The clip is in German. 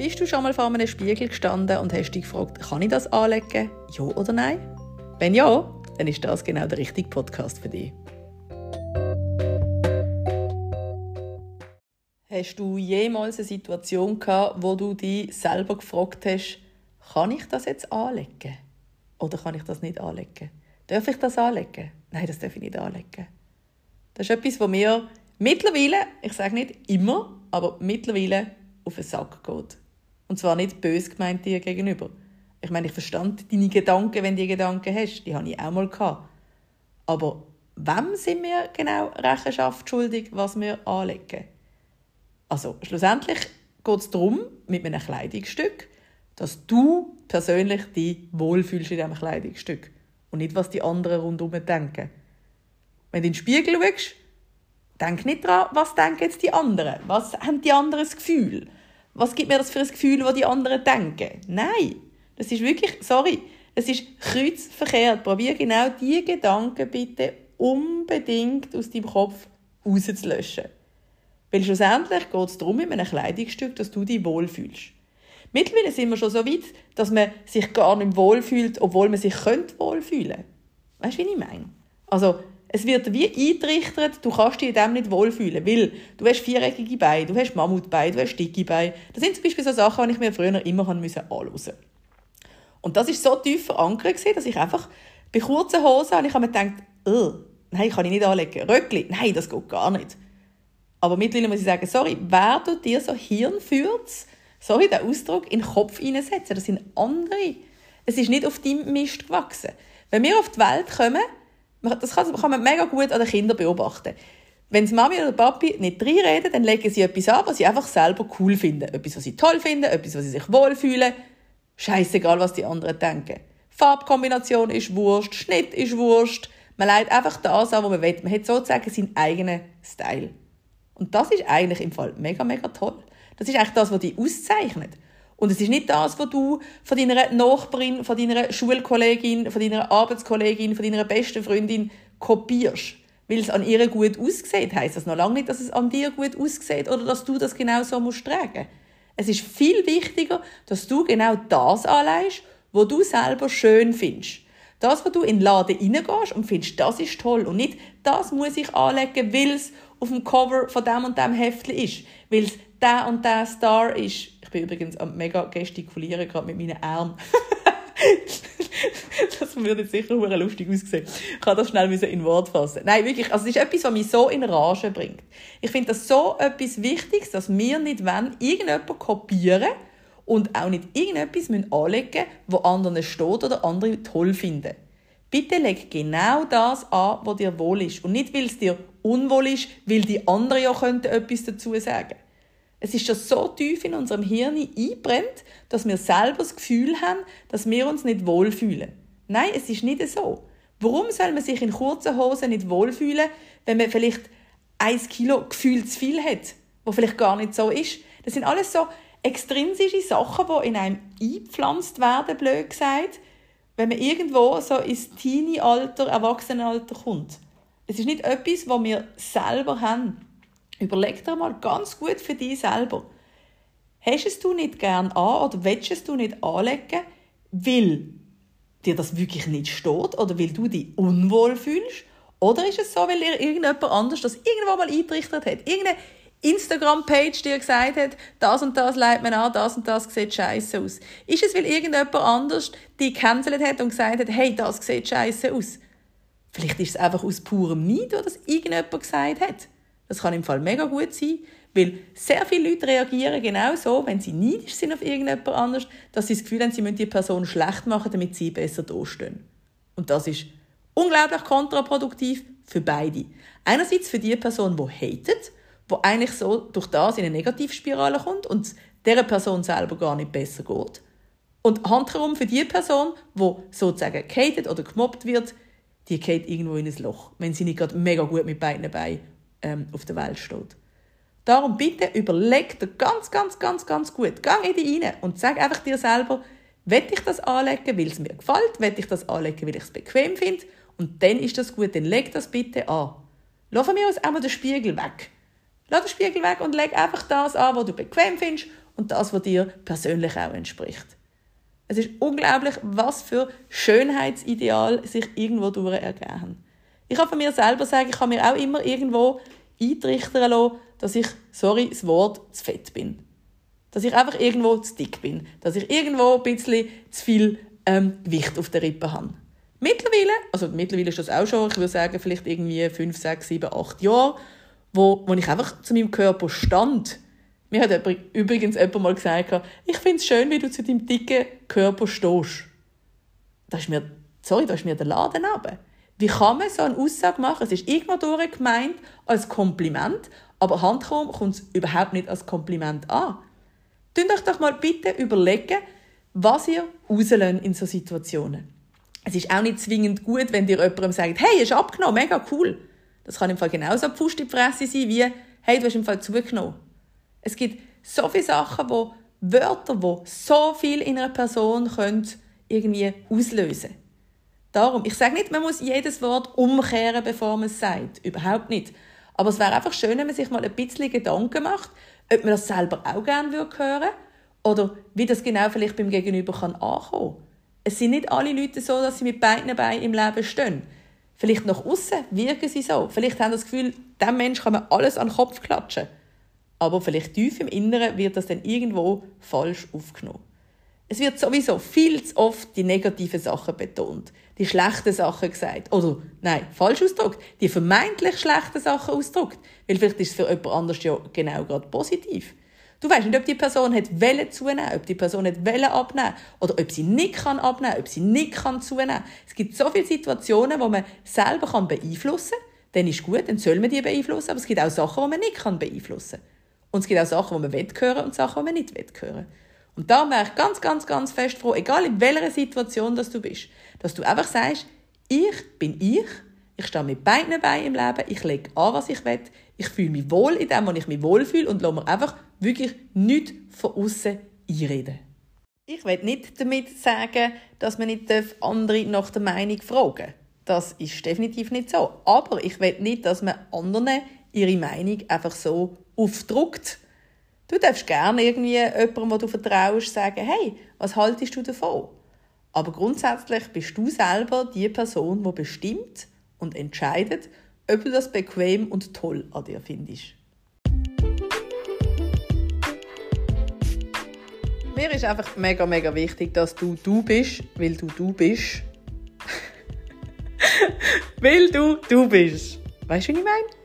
Bist du schon mal vor einem Spiegel gestanden und hast dich gefragt, kann ich das anlegen? Ja oder nein? Wenn ja, dann ist das genau der richtige Podcast für dich. Hast du jemals eine Situation gehabt, wo du dich selber gefragt hast, kann ich das jetzt anlegen? Oder kann ich das nicht anlegen? Darf ich das anlegen? Nein, das darf ich nicht anlegen. Das ist etwas, was mir mittlerweile, ich sage nicht immer, aber mittlerweile auf den Sack geht. Und zwar nicht bös gemeint dir gegenüber. Ich meine, ich verstand deine Gedanken, wenn du Gedanken hast. Die hatte ich auch mal. Gehabt. Aber wem sind wir genau Rechenschaft schuldig, was wir anlegen? Also, schlussendlich geht es darum, mit einem Kleidungsstück, dass du persönlich dich wohlfühlst in diesem Kleidungsstück. Und nicht, was die anderen rundherum denken. Wenn du in den Spiegel schaust, denk nicht daran, was denken jetzt die anderen. Was haben die anderen das Gefühl? Was gibt mir das für ein Gefühl, was die anderen denken? Nein, das ist wirklich, sorry, es ist kreuzverkehrt. Probier genau diese Gedanken bitte unbedingt aus deinem Kopf rauszulöschen. Weil schlussendlich geht es darum, in einem Kleidungsstück, dass du dich wohlfühlst. Mittlerweile sind wir schon so weit, dass man sich gar nicht wohlfühlt, obwohl man sich könnte wohlfühlen. Weißt du, wie ich meine? Also, es wird wie eintrichtert, du kannst dich in dem nicht wohlfühlen, weil du hast viereckige Beine, du hast Mammutbeine, du hast dicke Beine. Das sind zum Beispiel so Sachen, die ich mir früher immer anschauen musste. Und das ist so tief verankert, dass ich einfach bei kurzen Hosen habe ich mir gedacht, nein, kann ich nicht anlegen. Röckli, nein, das geht gar nicht. Aber mittlerweile muss ich sagen, sorry, wer du dir so Hirnfürz, sorry, den Ausdruck, in den Kopf hineinsetzen, das sind andere. Es ist nicht auf deinem Mist gewachsen. Wenn wir auf die Welt kommen, das kann, man mega gut an den Kindern beobachten. Wenn die Mami oder Papi nicht reinreden, dann legen sie etwas an, was sie einfach selber cool finden. Etwas, was sie toll finden, etwas, was sie sich wohlfühlen. Scheißegal, was die anderen denken. Farbkombination ist Wurst, Schnitt ist Wurst. Man leitet einfach das an, was man will. Man hat sozusagen seinen eigenen Style. Und das ist eigentlich im Fall mega, mega toll. Das ist eigentlich das, was dich auszeichnet. Und es ist nicht das, was du von deiner Nachbarin, von deiner Schulkollegin, von deiner Arbeitskollegin, von deiner besten Freundin kopierst. Weil es an ihr gut aussieht, heisst das noch lange nicht, dass es an dir gut aussieht oder dass du das genau so musst tragen. Es ist viel wichtiger, dass du genau das anlegst, was du selber schön findest. Das, was du in den Laden reingehst und findest, das ist toll. Und nicht, das muss ich anlegen, weil es auf dem Cover von dem und dem Heftchen ist. Weil es der und der Star ist. Ich bin übrigens am mega gestikulieren, gerade mit meinen Armen. das würde jetzt sicher lustig aussehen. Ich kann das schnell in Wort fassen. Nein, wirklich, also es ist etwas, was mich so in Rage bringt. Ich finde das so etwas Wichtiges, dass wir nicht wollen, irgendjemanden kopieren und auch nicht irgendetwas anlegen was anderen steht oder andere toll finden. Bitte leg genau das an, was dir wohl ist. Und nicht, weil es dir unwohl ist, weil die anderen ja etwas dazu sagen. Es ist schon so tief in unserem Hirn eingebrennt, dass wir selber das Gefühl haben, dass wir uns nicht wohlfühlen. Nein, es ist nicht so. Warum soll man sich in kurzen Hosen nicht wohlfühlen, wenn man vielleicht ein Kilo Gefühl zu viel hat, wo vielleicht gar nicht so ist? Das sind alles so extrinsische Sachen, die in einem eingepflanzt werden, blöd gesagt, wenn man irgendwo so ins Teenie-Alter, Erwachsenenalter kommt. Es ist nicht etwas, was wir selber haben. Überleg dir mal ganz gut für dich selber. Hast es du nicht gern an oder willst es du nicht anlegen, weil dir das wirklich nicht steht oder weil du dich unwohl fühlst? Oder ist es so, weil dir irgendjemand anders das irgendwann mal eingerichtet hat? Irgendeine Instagram-Page dir gesagt hat, das und das leitet man an, das und das sieht scheiße aus. Ist es, weil irgendjemand anders dich gecancelt hat und gesagt hat, hey, das sieht scheiße aus? Vielleicht ist es einfach aus purem Neid, wo das irgendjemand gesagt hat. Das kann im Fall mega gut sein, weil sehr viele Leute reagieren genau so, wenn sie neidisch sind auf irgendjemand anders, dass sie das Gefühl haben, sie müssen die Person schlecht machen, damit sie besser dastehen. Und das ist unglaublich kontraproduktiv für beide. Einerseits für die Person, die hatet, die eigentlich so durch das in eine Negativspirale kommt und dieser Person selber gar nicht besser geht. Und handherum für die Person, die sozusagen gehatet oder gemobbt wird, die geht irgendwo in ein Loch, wenn sie nicht gerade mega gut mit beiden Beinen ähm, auf der Welt steht. Darum bitte überleg dir ganz, ganz, ganz, ganz gut. Geh in dich rein und sag einfach dir selber, will ich das anlegen, weil es mir gefällt, will ich das anlegen, weil ich es bequem finde und dann ist das gut, dann leg das bitte an. Lass mir aus einmal den Spiegel weg. Lass den Spiegel weg und leg einfach das an, was du bequem findest und das, was dir persönlich auch entspricht. Es ist unglaublich, was für Schönheitsideal sich irgendwo durch ergeben. Ich kann von mir selber sagen, ich habe mir auch immer irgendwo eintrichtern lassen, dass ich, sorry, das Wort, zu fett bin. Dass ich einfach irgendwo zu dick bin. Dass ich irgendwo ein bisschen zu viel ähm, Gewicht auf der Rippe habe. Mittlerweile, also mittlerweile ist das auch schon, ich würde sagen, vielleicht irgendwie fünf, sechs, sieben, acht Jahre, wo, wo ich einfach zu meinem Körper stand. Mir hat übrigens jemand mal gesagt, ich finde es schön, wie du zu deinem dicken Körper stehst. Da ist mir, sorry, da ist mir der Laden runter. Wie kann man so eine Aussage machen? Es ist durch gemeint als Kompliment, aber handkrumm kommt es überhaupt nicht als Kompliment an. Tut euch doch mal bitte überlegen, was ihr rauslöhnt in so Situationen. Es ist auch nicht zwingend gut, wenn dir jemandem sagt, hey, hast abgenommen, mega cool. Das kann im Fall genauso Pfust in die Fresse sein, wie, hey, du hast im Fall zugenommen. Es gibt so viele Sachen, wo Wörter, wo so viel in einer Person können irgendwie auslösen Darum, ich sage nicht, man muss jedes Wort umkehren, bevor man es sagt. Überhaupt nicht. Aber es wäre einfach schön, wenn man sich mal ein bisschen Gedanken macht, ob man das selber auch gerne hören würde oder wie das genau vielleicht beim Gegenüber kann ankommen kann. Es sind nicht alle Leute so, dass sie mit beiden Beinen im Leben stehen. Vielleicht nach außen wirken sie so. Vielleicht haben sie das Gefühl, dem Mensch kann man alles an den Kopf klatschen. Aber vielleicht tief im Inneren wird das dann irgendwo falsch aufgenommen. Es wird sowieso viel zu oft die negativen Sachen betont, die schlechten Sachen gesagt. Oder, nein, falsch ausgedrückt, die vermeintlich schlechten Sachen ausgedrückt. Weil vielleicht ist es für jemand anders ja genau gerade positiv. Du weißt nicht, ob die Person hat Welle zunehmen, ob die Person hat Welle abnehmen oder ob sie nicht kann abnehmen, ob sie nicht kann zunehmen. Es gibt so viele Situationen, wo man selber kann beeinflussen kann. Dann ist gut, dann soll man die beeinflussen. Aber es gibt auch Sachen, die man nicht kann beeinflussen kann. Und es gibt auch Sachen, die man hören und Sachen, die man nicht hören und da wäre ich ganz, ganz, ganz fest froh, egal in welcher Situation dass du bist, dass du einfach sagst, ich bin ich, ich stehe mit beiden Beinen im Leben, ich lege an, was ich will, ich fühle mich wohl in dem, wo ich mich wohlfühle und lasse mir einfach wirklich nichts von außen einreden. Ich will nicht damit sagen, dass man nicht andere nach der Meinung fragen Das ist definitiv nicht so. Aber ich will nicht, dass man anderen ihre Meinung einfach so aufdruckt Du darfst gerne irgendwie jemandem, wo du vertraust, sagen, hey, was haltest du davon? Aber grundsätzlich bist du selber die Person, die bestimmt und entscheidet, ob du das bequem und toll an dir findest. Mir ist einfach mega, mega wichtig, dass du du bist, weil du du bist. weil du du bist. Weißt du, was ich meine?